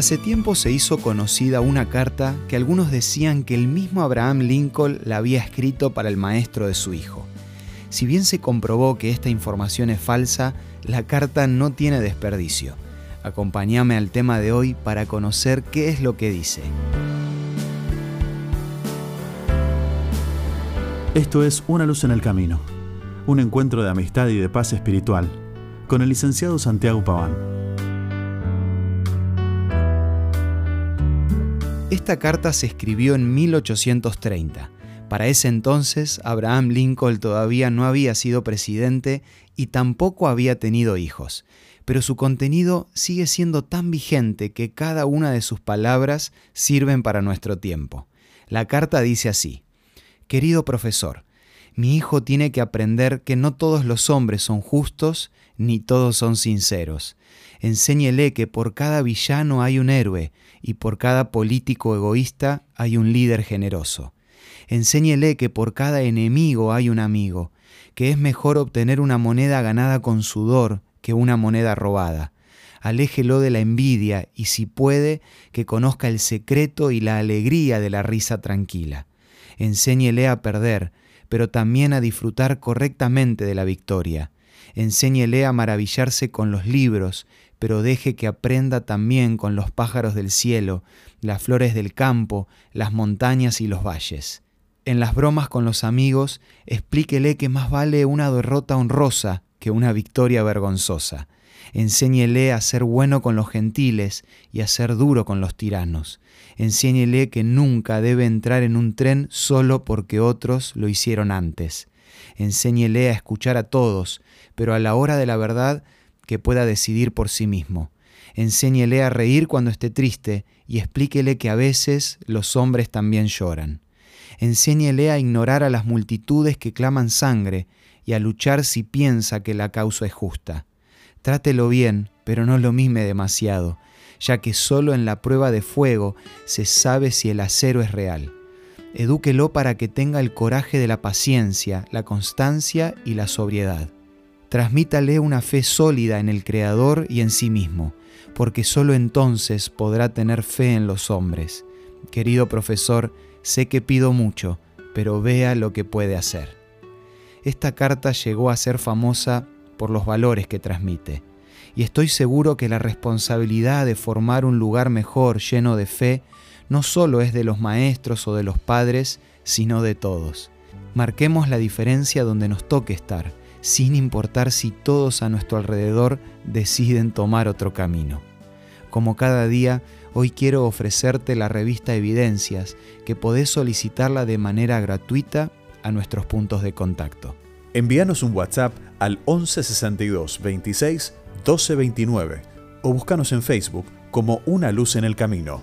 Hace tiempo se hizo conocida una carta que algunos decían que el mismo Abraham Lincoln la había escrito para el maestro de su hijo. Si bien se comprobó que esta información es falsa, la carta no tiene desperdicio. Acompáñame al tema de hoy para conocer qué es lo que dice. Esto es Una luz en el camino, un encuentro de amistad y de paz espiritual con el licenciado Santiago Paván. Esta carta se escribió en 1830. Para ese entonces, Abraham Lincoln todavía no había sido presidente y tampoco había tenido hijos, pero su contenido sigue siendo tan vigente que cada una de sus palabras sirven para nuestro tiempo. La carta dice así, Querido profesor, mi hijo tiene que aprender que no todos los hombres son justos ni todos son sinceros. Enséñele que por cada villano hay un héroe y por cada político egoísta hay un líder generoso. Enséñele que por cada enemigo hay un amigo, que es mejor obtener una moneda ganada con sudor que una moneda robada. Aléjelo de la envidia y si puede, que conozca el secreto y la alegría de la risa tranquila enséñele a perder, pero también a disfrutar correctamente de la victoria. Enséñele a maravillarse con los libros, pero deje que aprenda también con los pájaros del cielo, las flores del campo, las montañas y los valles. En las bromas con los amigos, explíquele que más vale una derrota honrosa que una victoria vergonzosa. Enséñele a ser bueno con los gentiles y a ser duro con los tiranos. Enséñele que nunca debe entrar en un tren solo porque otros lo hicieron antes. Enséñele a escuchar a todos, pero a la hora de la verdad que pueda decidir por sí mismo. Enséñele a reír cuando esté triste y explíquele que a veces los hombres también lloran. Enséñele a ignorar a las multitudes que claman sangre y a luchar si piensa que la causa es justa. Trátelo bien, pero no lo mime demasiado, ya que solo en la prueba de fuego se sabe si el acero es real. Edúquelo para que tenga el coraje de la paciencia, la constancia y la sobriedad. Transmítale una fe sólida en el Creador y en sí mismo, porque solo entonces podrá tener fe en los hombres. Querido profesor, sé que pido mucho, pero vea lo que puede hacer. Esta carta llegó a ser famosa por los valores que transmite. Y estoy seguro que la responsabilidad de formar un lugar mejor lleno de fe no solo es de los maestros o de los padres, sino de todos. Marquemos la diferencia donde nos toque estar, sin importar si todos a nuestro alrededor deciden tomar otro camino. Como cada día, hoy quiero ofrecerte la revista Evidencias, que podés solicitarla de manera gratuita a nuestros puntos de contacto. Envíanos un WhatsApp al 1162 26 1229 o búscanos en Facebook como Una Luz en el Camino.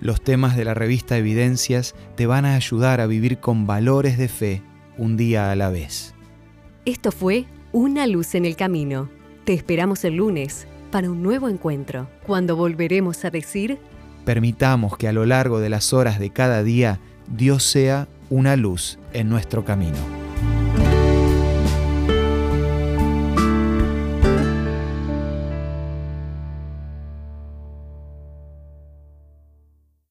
Los temas de la revista Evidencias te van a ayudar a vivir con valores de fe un día a la vez. Esto fue Una Luz en el Camino. Te esperamos el lunes para un nuevo encuentro, cuando volveremos a decir... Permitamos que a lo largo de las horas de cada día Dios sea una luz en nuestro camino.